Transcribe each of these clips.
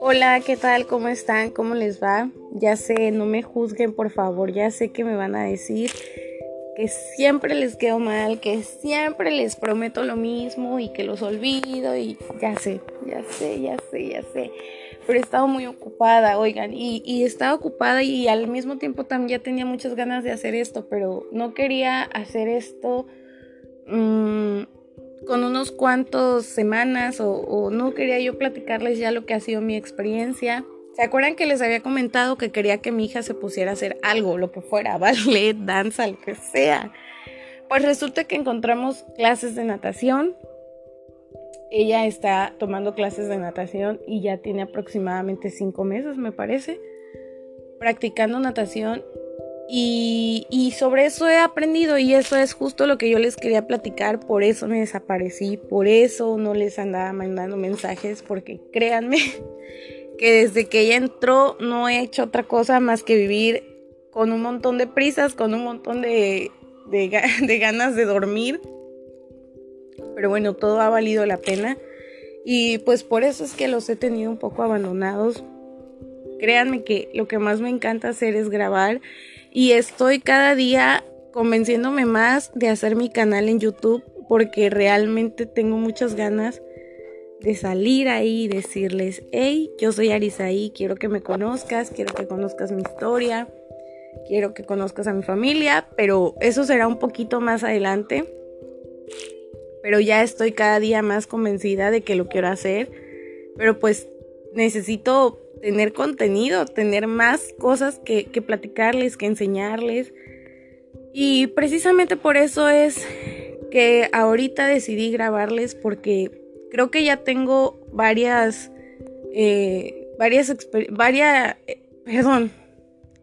Hola, ¿qué tal? ¿Cómo están? ¿Cómo les va? Ya sé, no me juzguen por favor, ya sé que me van a decir que siempre les quedo mal, que siempre les prometo lo mismo y que los olvido y ya sé, ya sé, ya sé, ya sé. Pero he estado muy ocupada, oigan, y, estaba ocupada y al mismo tiempo también ya tenía muchas ganas de hacer esto, pero no quería hacer esto mmm, con unos cuantos semanas o, no quería yo platicarles ya lo que ha sido mi experiencia ¿Se acuerdan que les había comentado que quería que mi hija se pusiera a hacer algo, lo que fuera, ballet, danza, lo que sea? Pues resulta que encontramos clases de natación. Ella está tomando clases de natación y ya tiene aproximadamente cinco meses, me parece, practicando natación. Y, sobre eso he aprendido y eso es justo lo que yo les quería platicar. Por eso me desaparecí, por eso no les andaba mandando mensajes, porque créanme que desde que ella entró no he hecho otra cosa más que vivir con un montón de prisas, con un montón de, de, ganas de dormir. Pero bueno, todo ha valido la pena. Y pues por eso es que los he tenido un poco abandonados. Créanme que lo que más me encanta hacer es grabar. Y estoy cada día convenciéndome más de hacer mi canal en YouTube porque realmente tengo muchas ganas de salir ahí y decirles, hey, yo soy Arisaí, quiero que me conozcas, quiero que conozcas mi historia, quiero que conozcas a mi familia, pero eso será un poquito más adelante. Pero ya estoy cada día más convencida de que lo quiero hacer, pero pues necesito tener contenido, tener más cosas que, que platicarles, que enseñarles. Y precisamente por eso es que ahorita decidí grabarles porque creo que ya tengo varias, eh, varias, varias, eh, perdón,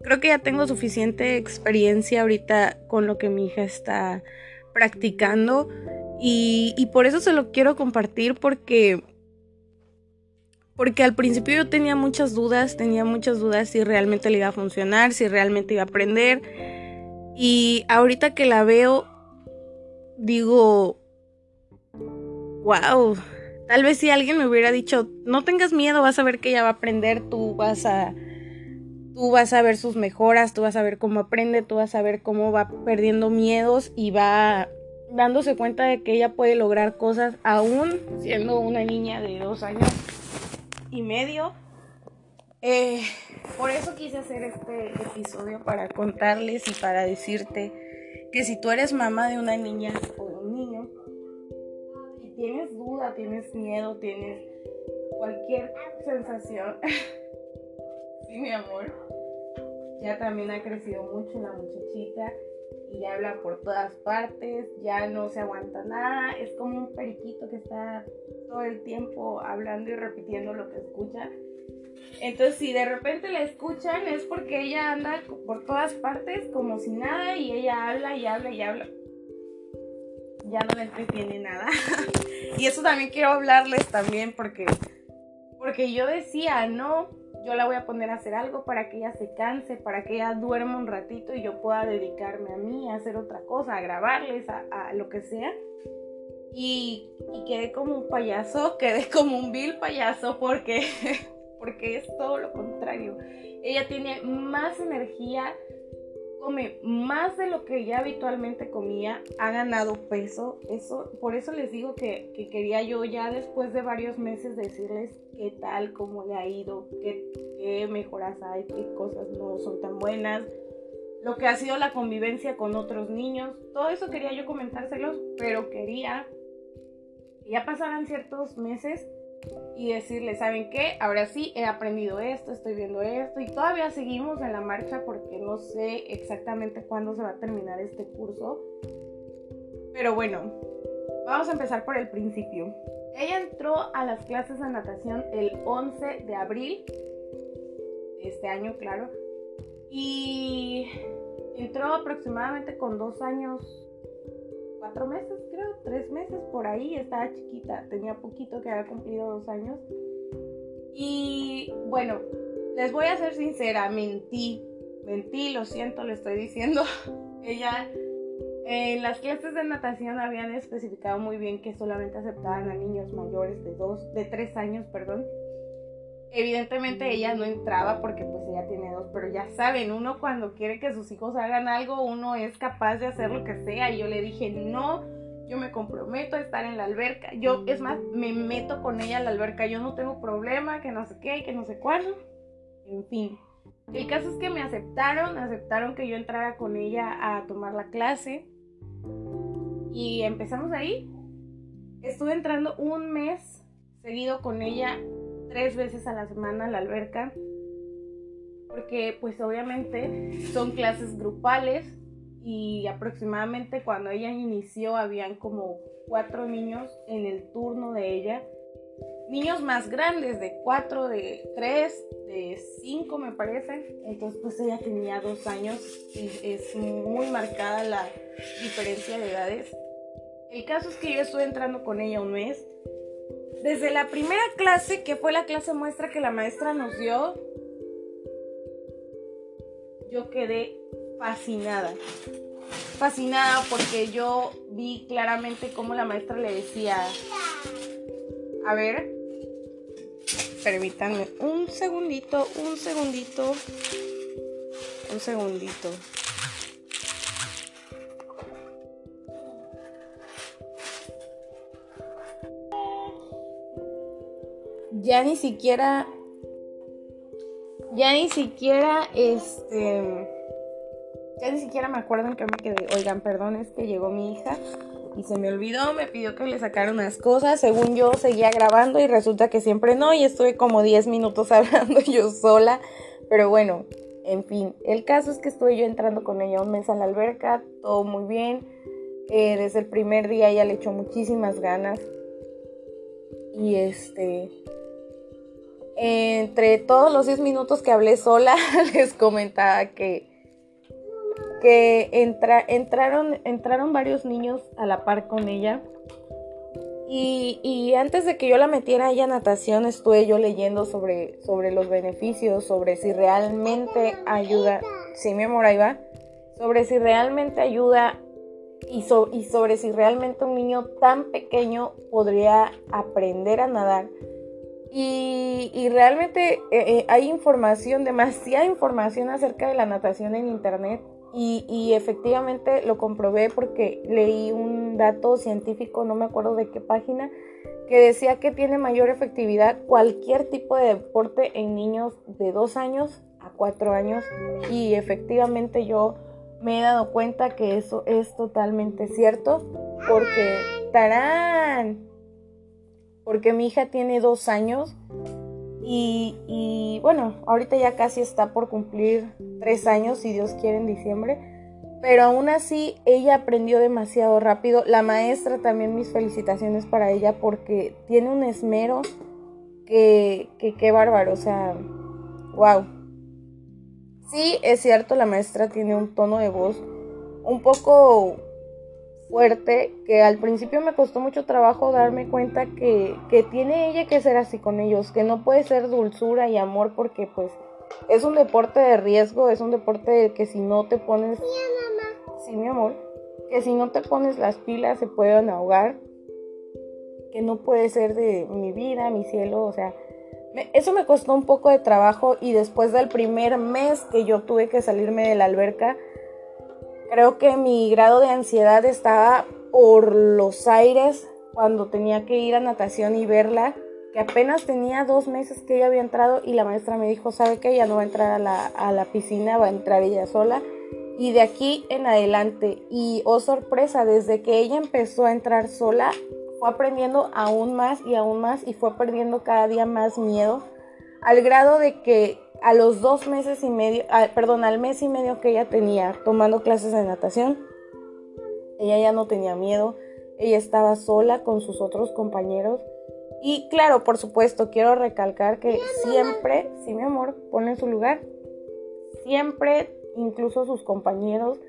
creo que ya tengo suficiente experiencia ahorita con lo que mi hija está practicando y, y por eso se lo quiero compartir porque porque al principio yo tenía muchas dudas, tenía muchas dudas si realmente le iba a funcionar, si realmente iba a aprender. Y ahorita que la veo, digo, wow, Tal vez si alguien me hubiera dicho, no tengas miedo, vas a ver que ella va a aprender, tú vas a tú vas a ver sus mejoras, tú vas a ver cómo aprende, tú vas a ver cómo va perdiendo miedos y va dándose cuenta de que ella puede lograr cosas aún siendo una niña de dos años y medio. Eh, por eso quise hacer este episodio para contarles y para decirte que si tú eres mamá de una niña o de un niño, tienes duda, tienes miedo, tienes cualquier sensación. sí, mi amor. Ya también ha crecido mucho la muchachita y habla por todas partes, ya no se aguanta nada, es como un periquito que está todo el tiempo hablando y repitiendo lo que escucha. Entonces, si de repente la escuchan, es porque ella anda por todas partes como si nada y ella habla y habla y habla ya no le entretiene nada. y eso también quiero hablarles también porque, porque yo decía, no, yo la voy a poner a hacer algo para que ella se canse, para que ella duerma un ratito y yo pueda dedicarme a mí, a hacer otra cosa, a grabarles, a, lo que sea. Y, y, quedé como un payaso, quedé como un vil payaso porque, porque es todo lo contrario. Ella tiene más energía, come más de lo que ya habitualmente comía, ha ganado peso. Eso, por eso les digo que, quería yo ya después de varios meses decirles qué tal, cómo le ha ido, qué, qué mejoras hay, qué cosas no son tan buenas, lo que ha sido la convivencia con otros niños. Todo eso quería yo comentárselos, pero quería ya pasaran ciertos meses y decirle, ¿saben qué? Ahora sí, he aprendido esto, estoy viendo esto y todavía seguimos en la marcha porque no sé exactamente cuándo se va a terminar este curso. Pero bueno, vamos a empezar por el principio. Ella entró a las clases de natación el 11 de abril este año, claro. Y entró aproximadamente con dos años cuatro meses, creo, tres meses por ahí, estaba chiquita, tenía poquito que había cumplido dos años. Y bueno, les voy a ser sincera, mentí, mentí, lo siento, le estoy diciendo. Ella En las clases de natación habían especificado muy bien que solamente aceptaban a niños mayores de dos, de tres años, perdón. Evidentemente ella no entraba porque pues ella tiene dos, pero ya saben, uno cuando quiere que sus hijos hagan algo, uno es capaz de hacer lo que sea. Y yo le dije, no, yo me comprometo a estar en la alberca. Yo, es más, me meto con ella a la alberca. Yo no tengo problema, que no sé qué, que no sé cuándo. En fin. El caso es que me aceptaron, aceptaron que yo entrara con ella a tomar la clase. Y empezamos ahí. Estuve entrando un mes seguido con ella tres veces a la semana a la alberca. Porque pues obviamente son clases grupales y aproximadamente cuando ella inició habían como cuatro niños en el turno de ella. Niños más grandes, de cuatro, de tres, de cinco me parece. Entonces pues ella tenía dos años y es muy marcada la diferencia de edades. El caso es que yo estuve entrando con ella un mes. Desde la primera clase, que fue la clase muestra que la maestra nos dio, yo quedé fascinada. Fascinada porque yo vi claramente cómo la maestra le decía, a ver, permítanme un segundito, un segundito, un segundito. Ya ni siquiera, ya ni siquiera, este, ya ni siquiera me acuerdo en qué me quedé. Oigan, perdón, es que llegó mi hija y se me olvidó, me pidió que le sacara unas cosas, según yo seguía grabando y resulta que siempre no y estuve como 10 minutos hablando yo sola, pero bueno, en fin, el caso es que estuve yo entrando con ella un mes a la alberca, todo muy bien, eh, desde el primer día ella le echó muchísimas ganas. Y este, entre todos los 10 minutos que hablé sola, les comentaba que, que entraron, entraron varios niños a la par con ella. Y, antes de que yo la metiera a ella a natación, estuve yo leyendo sobre, sobre los beneficios, sobre si realmente ayuda. Sí, mi amor, ahí va. Sobre si realmente ayuda y, y sobre si realmente un niño tan pequeño podría aprender a nadar y, realmente eh, eh, hay información, demasiada información acerca de la natación en internet. Y, efectivamente lo comprobé porque leí un dato científico, no me acuerdo de qué página, que decía que tiene mayor efectividad cualquier tipo de deporte en niños de 2 años a 4 años. Y efectivamente yo me he dado cuenta que eso es totalmente cierto porque, ¡tarán! Porque mi hija tiene dos años y, bueno, ahorita ya casi está por cumplir tres años, si Dios quiere, en diciembre. Pero aún así, ella aprendió demasiado rápido. La maestra también mis felicitaciones para ella porque tiene un esmero que, que qué bárbaro, o sea, wow. Sí, es cierto, la maestra tiene un tono de voz un poco fuerte que al principio me costó mucho trabajo darme cuenta que, tiene ella que ser así con ellos, que no puede ser dulzura y amor porque pues es un deporte de riesgo, es un deporte que si no te pones... Sí, mi amor. Que si no te pones las pilas se pueden ahogar. Que no puede ser de mi vida, mi cielo, o sea... eso me costó un poco de trabajo y después del primer mes que yo tuve que salirme de la alberca, Creo que mi grado de ansiedad estaba por los aires cuando tenía que ir a natación y verla, que apenas tenía dos meses que ella había entrado y la maestra me dijo, ¿sabe qué? Ella no va a entrar a la, a la piscina, va a entrar ella sola. Y de aquí en adelante, y oh sorpresa, desde que ella empezó a entrar sola, fue aprendiendo aún más y aún más y fue perdiendo cada día más miedo, al grado de que a los dos meses y medio, perdón, al mes y medio que ella tenía tomando clases de natación, ella ya no tenía miedo, ella estaba sola con sus otros compañeros. Y claro, por supuesto, quiero recalcar que siempre, sí mi amor, pone en su lugar, siempre, incluso sus compañeros,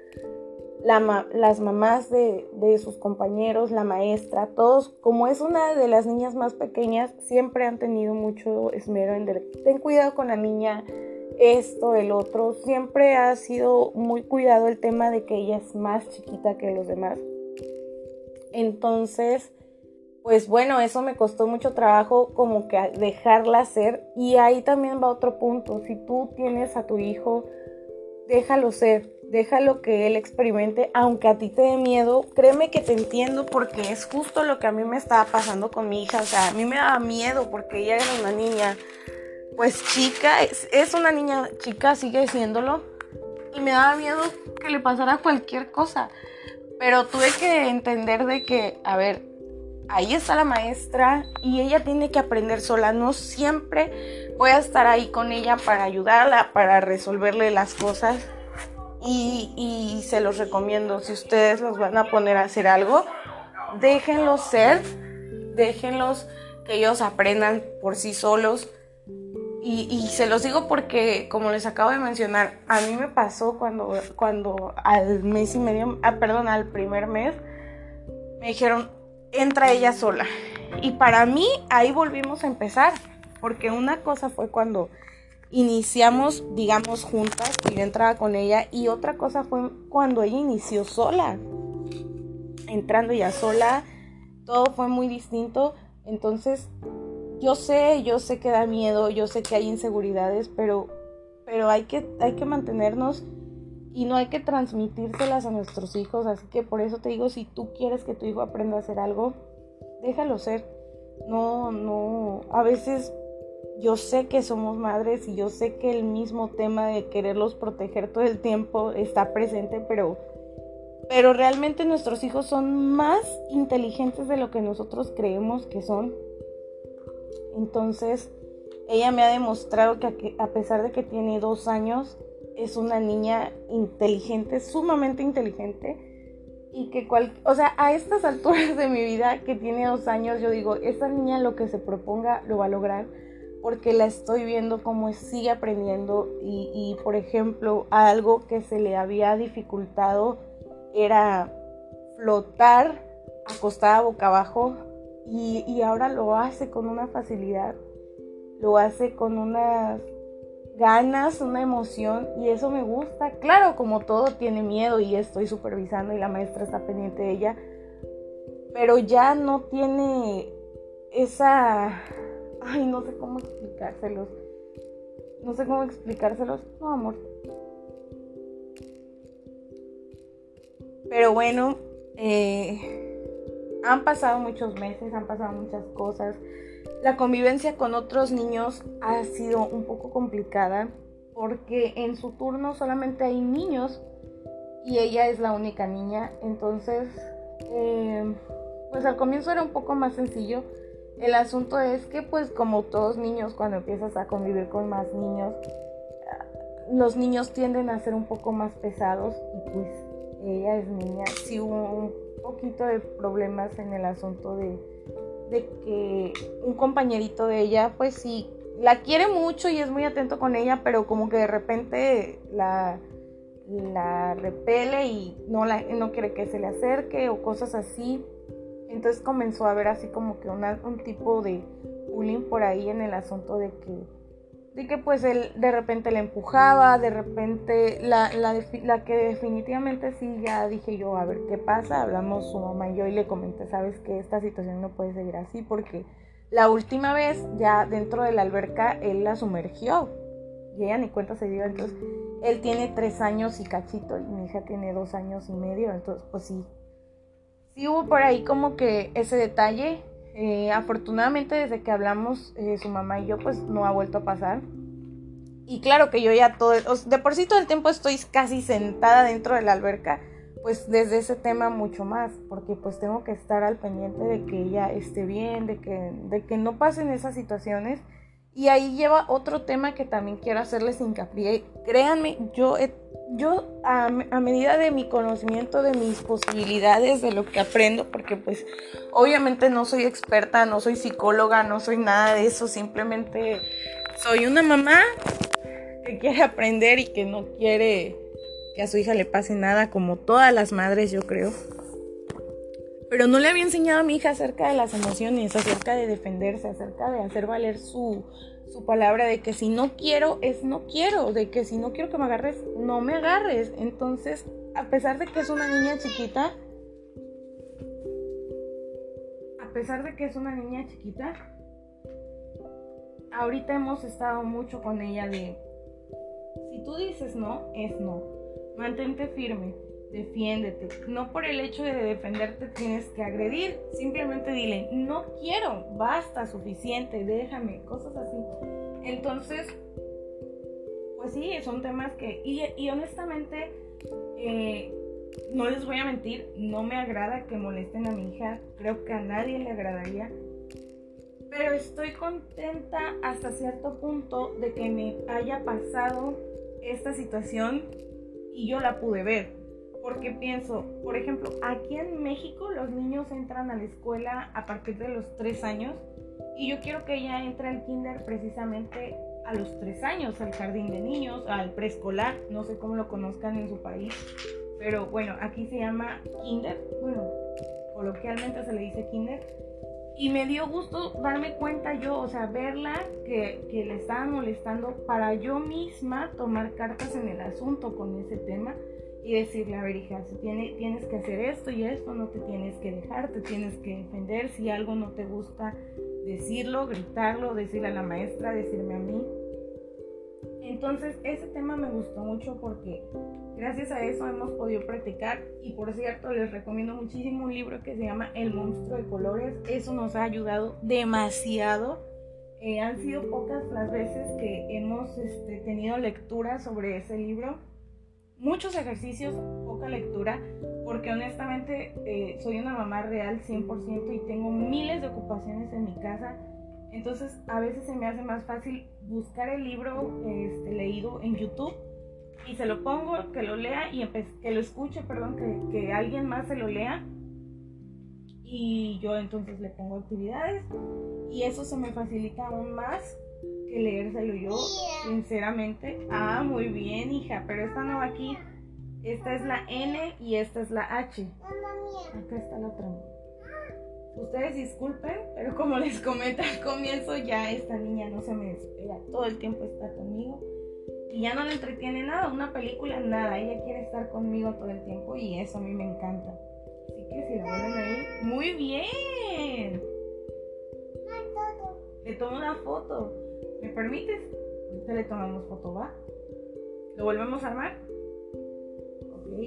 las mamás de, sus compañeros, la maestra, todos, como es una de las niñas más pequeñas, siempre han tenido mucho esmero en ten cuidado con la niña, esto, el otro. Siempre ha sido muy cuidado el tema de que ella es más chiquita que los demás. Entonces, pues bueno, eso me costó mucho trabajo como que dejarla ser. Y ahí también va otro punto. Si tú tienes a tu hijo, déjalo ser, déjalo que él experimente, aunque a ti te dé miedo, créeme que te entiendo porque es justo lo que a mí me estaba pasando con mi hija. O sea, a mí me daba miedo porque ella era una niña pues chica, es, una niña chica, sigue siéndolo. Y me daba miedo que le pasara cualquier cosa. Pero tuve que entender de que, a ver, ahí está la maestra y ella tiene que aprender sola. No siempre voy a estar ahí con ella para ayudarla, para resolverle las cosas. Y, y se los recomiendo, si ustedes los van a poner a hacer algo, déjenlos ser, déjenlos que ellos aprendan por sí solos y, se los digo porque, como les acabo de mencionar, a mí me pasó cuando, cuando al mes y medio, ah, perdón, al primer mes, me dijeron, entra ella sola. Y para mí ahí volvimos a empezar, porque una cosa fue cuando iniciamos, digamos, juntas, y yo entraba con ella, y otra cosa fue cuando ella inició sola. Entrando ya sola, todo fue muy distinto. Entonces, yo sé, yo sé que da miedo, yo sé que hay inseguridades, pero, pero hay, que, hay que mantenernos y no hay que transmitírselas a nuestros hijos. Así que por eso te digo, si tú quieres que tu hijo aprenda a hacer algo, déjalo ser. No, no, a veces yo sé que somos madres y yo sé que el mismo tema de quererlos proteger todo el tiempo está presente, pero, pero realmente nuestros hijos son más inteligentes de lo que nosotros creemos que son. Entonces, ella me ha demostrado que a pesar de que tiene dos años, es una niña inteligente, sumamente inteligente. Y que cual, o sea, a estas alturas de mi vida, que tiene dos años, yo digo, esta niña lo que se proponga lo va a lograr, porque la estoy viendo como sigue aprendiendo. Y, y por ejemplo, algo que se le había dificultado era flotar acostada boca abajo y, ahora lo hace con una facilidad, lo hace con unas ganas, una emoción y eso me gusta. Claro, como todo tiene miedo y estoy supervisando y la maestra está pendiente de ella, pero ya no tiene esa... Ay, no sé cómo explicárselos. No sé cómo explicárselos. No, amor. Pero bueno, eh, han pasado muchos meses, han pasado muchas cosas. La convivencia con otros niños ha sido un poco complicada porque en su turno solamente hay niños y ella es la única niña. Entonces, eh, pues al comienzo era un poco más sencillo. El asunto es que pues como todos niños cuando empiezas a convivir con más niños, los niños tienden a ser un poco más pesados y pues ella es niña. Sí hubo un poquito de problemas en el asunto de, de que un compañerito de ella, pues sí, la quiere mucho y es muy atento con ella, pero como que de repente la, la repele y no, la, no quiere que se le acerque o cosas así. Entonces comenzó a haber así como que un tipo de bullying por ahí en el asunto de que de que pues él de repente le empujaba, de repente la, la, que definitivamente sí ya dije yo, a ver qué pasa, hablamos su mamá y yo y le comenté, sabes que esta situación no puede seguir así porque la última vez ya dentro de la alberca él la sumergió y ella ni cuenta se dio, entonces él tiene tres años y cachito y mi hija tiene dos años y medio, entonces pues sí, sí hubo por ahí como que ese detalle eh, afortunadamente desde que hablamos eh, su mamá y yo pues no ha vuelto a pasar. Y claro que yo ya todo, de por sí todo el tiempo estoy casi sentada dentro de la alberca, pues desde ese tema mucho más, porque pues tengo que estar al pendiente de que ella esté bien, de que, de que no pasen esas situaciones. Y ahí lleva otro tema que también quiero hacerles hincapié. Créanme, yo yo a, medida de mi conocimiento, de mis posibilidades, de lo que aprendo, porque pues obviamente no soy experta, no soy psicóloga, no soy nada de eso, simplemente soy una mamá que quiere aprender y que no quiere que a su hija le pase nada, como todas las madres yo creo. Pero no le había enseñado a mi hija acerca de las emociones, acerca de defenderse, acerca de hacer valer su su palabra de que si no quiero es no quiero, de que si no quiero que me agarres, no me agarres. Entonces, a pesar de que es una niña chiquita, a pesar de que es una niña chiquita, ahorita hemos estado mucho con ella de, si tú dices no, es no. Mantente firme defiéndete. No por el hecho de defenderte tienes que agredir, simplemente dile, no quiero, basta, suficiente, déjame, cosas así. Entonces, pues sí, son temas que, y, honestamente, eh, no les voy a mentir, no me agrada que molesten a mi hija, creo que a nadie le agradaría. Pero estoy contenta hasta cierto punto de que me haya pasado esta situación y yo la pude ver porque pienso, por ejemplo, aquí en México los niños entran a la escuela a partir de los 3 años y yo quiero que ella entre al kinder precisamente a los 3 años, al jardín de niños, al preescolar, no sé cómo lo conozcan en su país, pero bueno, aquí se llama kinder, bueno, coloquialmente se le dice kinder. Y me dio gusto darme cuenta yo, o sea, verla que, que le estaban molestando para yo misma tomar cartas en el asunto con ese tema y decirle, a ver hija, si tiene, tienes que hacer esto y esto, no te tienes que dejar, te tienes que defender, si algo no te gusta, decirlo, gritarlo, decirle a la maestra, decirme a mí. Entonces ese tema me gustó mucho porque gracias a eso hemos podido practicar y por cierto les recomiendo muchísimo un libro que se llama El monstruo de colores, eso nos ha ayudado demasiado. Eh, han sido pocas las veces que hemos este, tenido lectura sobre ese libro muchos ejercicios, poca lectura, porque honestamente eh, soy una mamá real 100% y tengo miles de ocupaciones en mi casa. Entonces a veces se me hace más fácil buscar el libro este, leído en YouTube y se lo pongo, que lo lea y que lo escuche, perdón, que, que alguien más se lo lea. Y yo entonces le pongo actividades y eso se me facilita aún más que leérselo yo, sinceramente. Ah, muy bien, hija, pero esta no aquí. Esta es la N y esta es la H. Acá está la otra. Ustedes disculpen, pero como les comento al comienzo, ya esta niña no se me despega. Todo el tiempo está conmigo. Y ya no le entretiene nada, una película, nada. Ella quiere estar conmigo todo el tiempo y eso a mí me encanta. Así que si la vuelven a ir, muy bien. Le tomo una foto. ¿Me permites? Ahorita le tomamos foto, ¿va? ¿Lo volvemos a armar? Ok.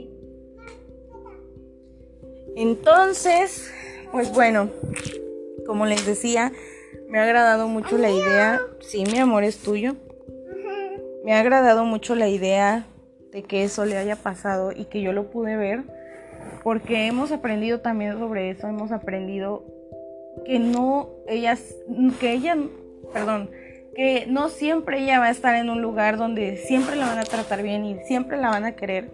Entonces, pues bueno, como les decía, me ha agradado mucho la idea. Sí, mi amor es tuyo. Me ha agradado mucho la idea de que eso le haya pasado y que yo lo pude ver. Porque hemos aprendido también sobre eso. Hemos aprendido que no, ellas, que ella, perdón, que no siempre ella va a estar en un lugar donde siempre la van a tratar bien y siempre la van a querer.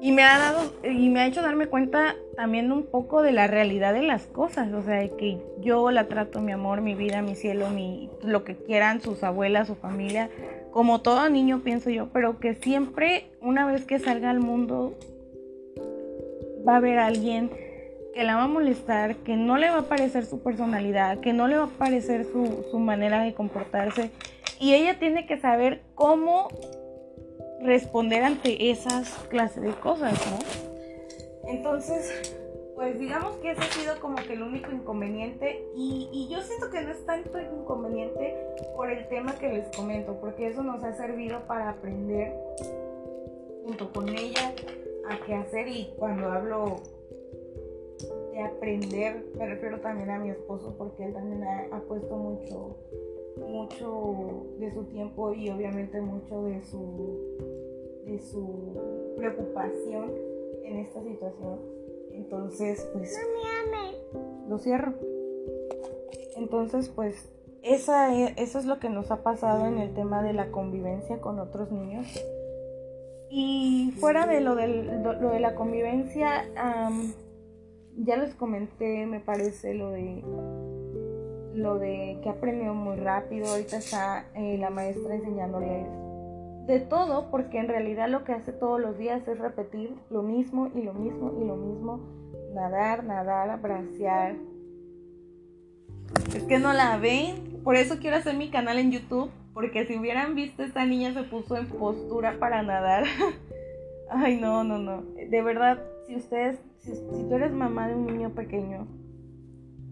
Y me ha dado y me ha hecho darme cuenta también un poco de la realidad de las cosas, o sea, de que yo la trato mi amor, mi vida, mi cielo, mi lo que quieran sus abuelas, su familia, como todo niño pienso yo, pero que siempre una vez que salga al mundo va a haber alguien que la va a molestar, que no le va a parecer su personalidad, que no le va a parecer su, manera de comportarse. Y ella tiene que saber cómo responder ante esas clases de cosas, ¿no? Entonces, pues digamos que ese ha sido como que el único inconveniente y, y, yo siento que no es tanto inconveniente por el tema que les comento, porque eso nos ha servido para aprender junto con ella a qué hacer y cuando hablo aprender, me refiero también a mi esposo porque él también ha, puesto mucho, mucho de su tiempo y obviamente mucho de su, de su preocupación en esta situación. Entonces, pues... Lo cierro. Entonces, pues, esa es, eso es lo que nos ha pasado en el tema de la convivencia con otros niños. Y fuera de lo, del, lo de la convivencia, ya les comenté, me parece, lo de lo de que aprendió muy rápido. Ahorita está eh, la maestra enseñándole de todo, porque en realidad lo que hace todos los días es repetir lo mismo y lo mismo y lo mismo. Nadar, nadar, bracear. Es que no la ven. por eso quiero hacer mi canal en YouTube, porque si hubieran visto esta niña se puso en postura para nadar. Ay, no, no, no. De verdad, si ustedes, si, si tú eres mamá de un niño pequeño,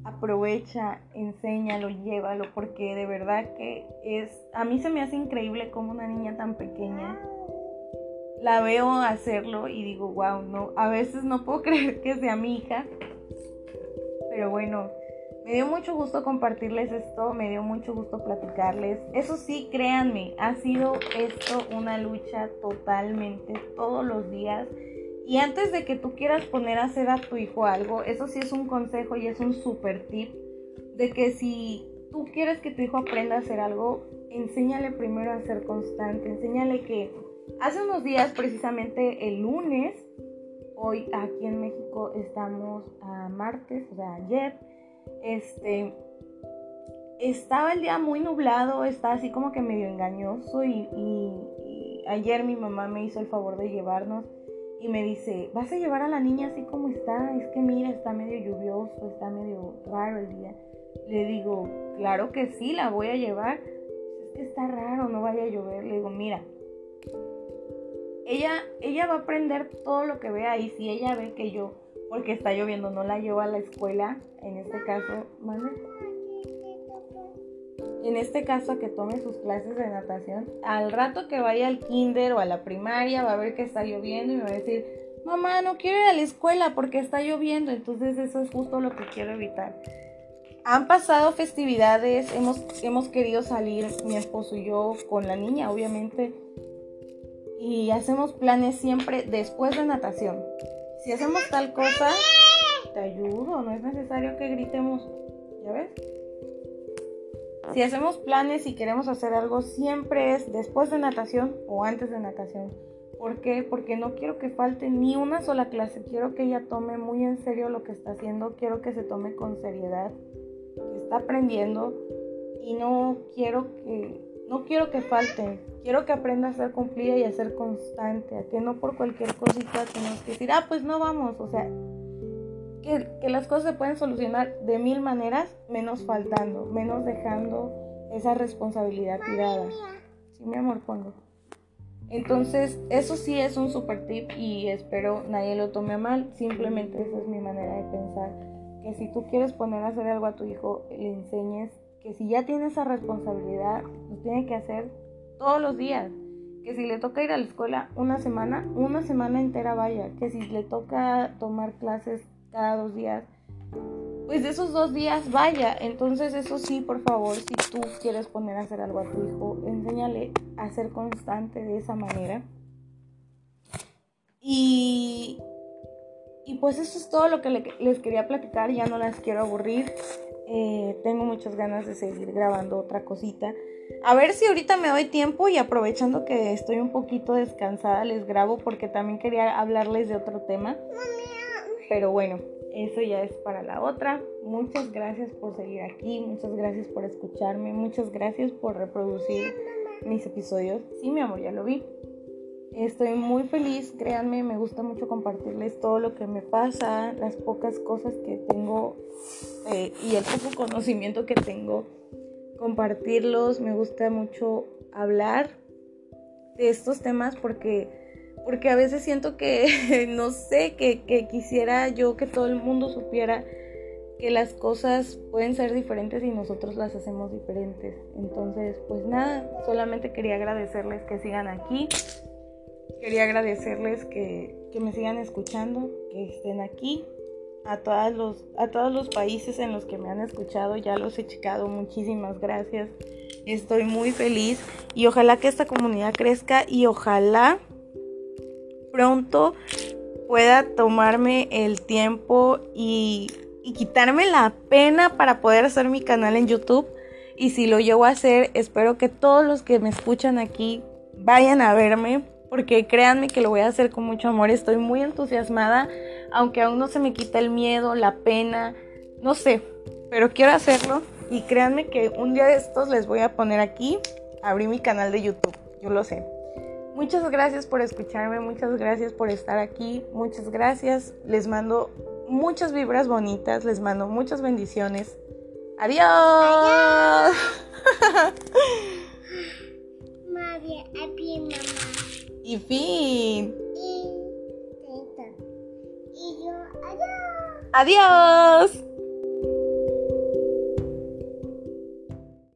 aprovecha, enséñalo, llévalo, porque de verdad que es, a mí se me hace increíble como una niña tan pequeña la veo hacerlo y digo, wow, no, a veces no puedo creer que sea mi hija, pero bueno, me dio mucho gusto compartirles esto, me dio mucho gusto platicarles. Eso sí, créanme, ha sido esto una lucha totalmente todos los días. Y antes de que tú quieras poner a hacer a tu hijo algo, eso sí es un consejo y es un super tip de que si tú quieres que tu hijo aprenda a hacer algo, enséñale primero a ser constante, enséñale que hace unos días, precisamente el lunes, hoy aquí en México estamos a martes, o sea, ayer, este, estaba el día muy nublado, está así como que medio engañoso y, y ayer mi mamá me hizo el favor de llevarnos y me dice, ¿vas a llevar a la niña así como está? Es que mira, está medio lluvioso, está medio raro el día. Le digo, claro que sí, la voy a llevar. Es que está raro, no vaya a llover. Le digo, mira, ella, ella va a aprender todo lo que vea y si ella ve que yo, porque está lloviendo, no la llevo a la escuela, en este caso, ¿mande? En este caso a que tome sus clases de natación, al rato que vaya al kinder o a la primaria va a ver que está lloviendo y me va a decir, mamá, no quiero ir a la escuela porque está lloviendo, entonces eso es justo lo que quiero evitar. Han pasado festividades, hemos, hemos querido salir mi esposo y yo con la niña, obviamente, y hacemos planes siempre después de natación. Si hacemos tal cosa, te ayudo, no es necesario que gritemos, ¿ya ves? Si hacemos planes y queremos hacer algo, siempre es después de natación o antes de natación. ¿Por qué? Porque no quiero que falte ni una sola clase. Quiero que ella tome muy en serio lo que está haciendo. Quiero que se tome con seriedad. Está aprendiendo. Y no quiero que, no quiero que falte. Quiero que aprenda a ser cumplida y a ser constante. A que no por cualquier cosita tenemos que decir, ah, pues no vamos. O sea, que, las cosas se pueden solucionar de mil maneras, menos faltando, menos dejando esa responsabilidad tirada. Sí, mi amor, pongo. Entonces, eso sí es un super tip y espero nadie lo tome a mal. Simplemente esa es mi manera de pensar. Que si tú quieres poner a hacer algo a tu hijo, le enseñes que si ya tiene esa responsabilidad, lo tiene que hacer todos los días. Que si le toca ir a la escuela una semana, una semana entera vaya. Que si le toca tomar clases cada dos días, pues de esos dos días vaya. Entonces eso sí, por favor, si tú quieres poner a hacer algo a tu hijo, enséñale a ser constante de esa manera. Y, y pues eso es todo lo que les quería platicar, ya no las quiero aburrir. Eh, tengo muchas ganas de seguir grabando otra cosita. A ver si ahorita me doy tiempo y aprovechando que estoy un poquito descansada les grabo porque también quería hablarles de otro tema. Pero bueno, eso ya es para la otra. Muchas gracias por seguir aquí, muchas gracias por escucharme, muchas gracias por reproducir mis episodios. Sí, mi amor, ya lo vi. Estoy muy feliz, créanme, me gusta mucho compartirles todo lo que me pasa, las pocas cosas que tengo eh, y el poco conocimiento que tengo. Compartirlos, me gusta mucho hablar de estos temas porque porque a veces siento que, no sé, que, quisiera yo que todo el mundo supiera que las cosas pueden ser diferentes y nosotros las hacemos diferentes. Entonces, pues nada, solamente quería agradecerles que sigan aquí. Quería agradecerles que, que me sigan escuchando, que estén aquí. A, todos los, a todos los países en los que me han escuchado, ya los he checado. Muchísimas gracias. Estoy muy feliz y ojalá que esta comunidad crezca y ojalá pronto pueda tomarme el tiempo y, quitarme la pena para poder hacer mi canal en YouTube. Y si lo llevo a hacer, espero que todos los que me escuchan aquí vayan a verme. Porque créanme que lo voy a hacer con mucho amor. Estoy muy entusiasmada. Aunque aún no se me quita el miedo, la pena. No sé. Pero quiero hacerlo. Y créanme que un día de estos les voy a poner aquí. Abrí mi canal de YouTube. Yo lo sé. Muchas gracias por escucharme, muchas gracias por estar aquí, muchas gracias. Les mando muchas vibras bonitas, les mando muchas bendiciones. Adiós. Adiós. Y fin. Y yo, adiós. Adiós.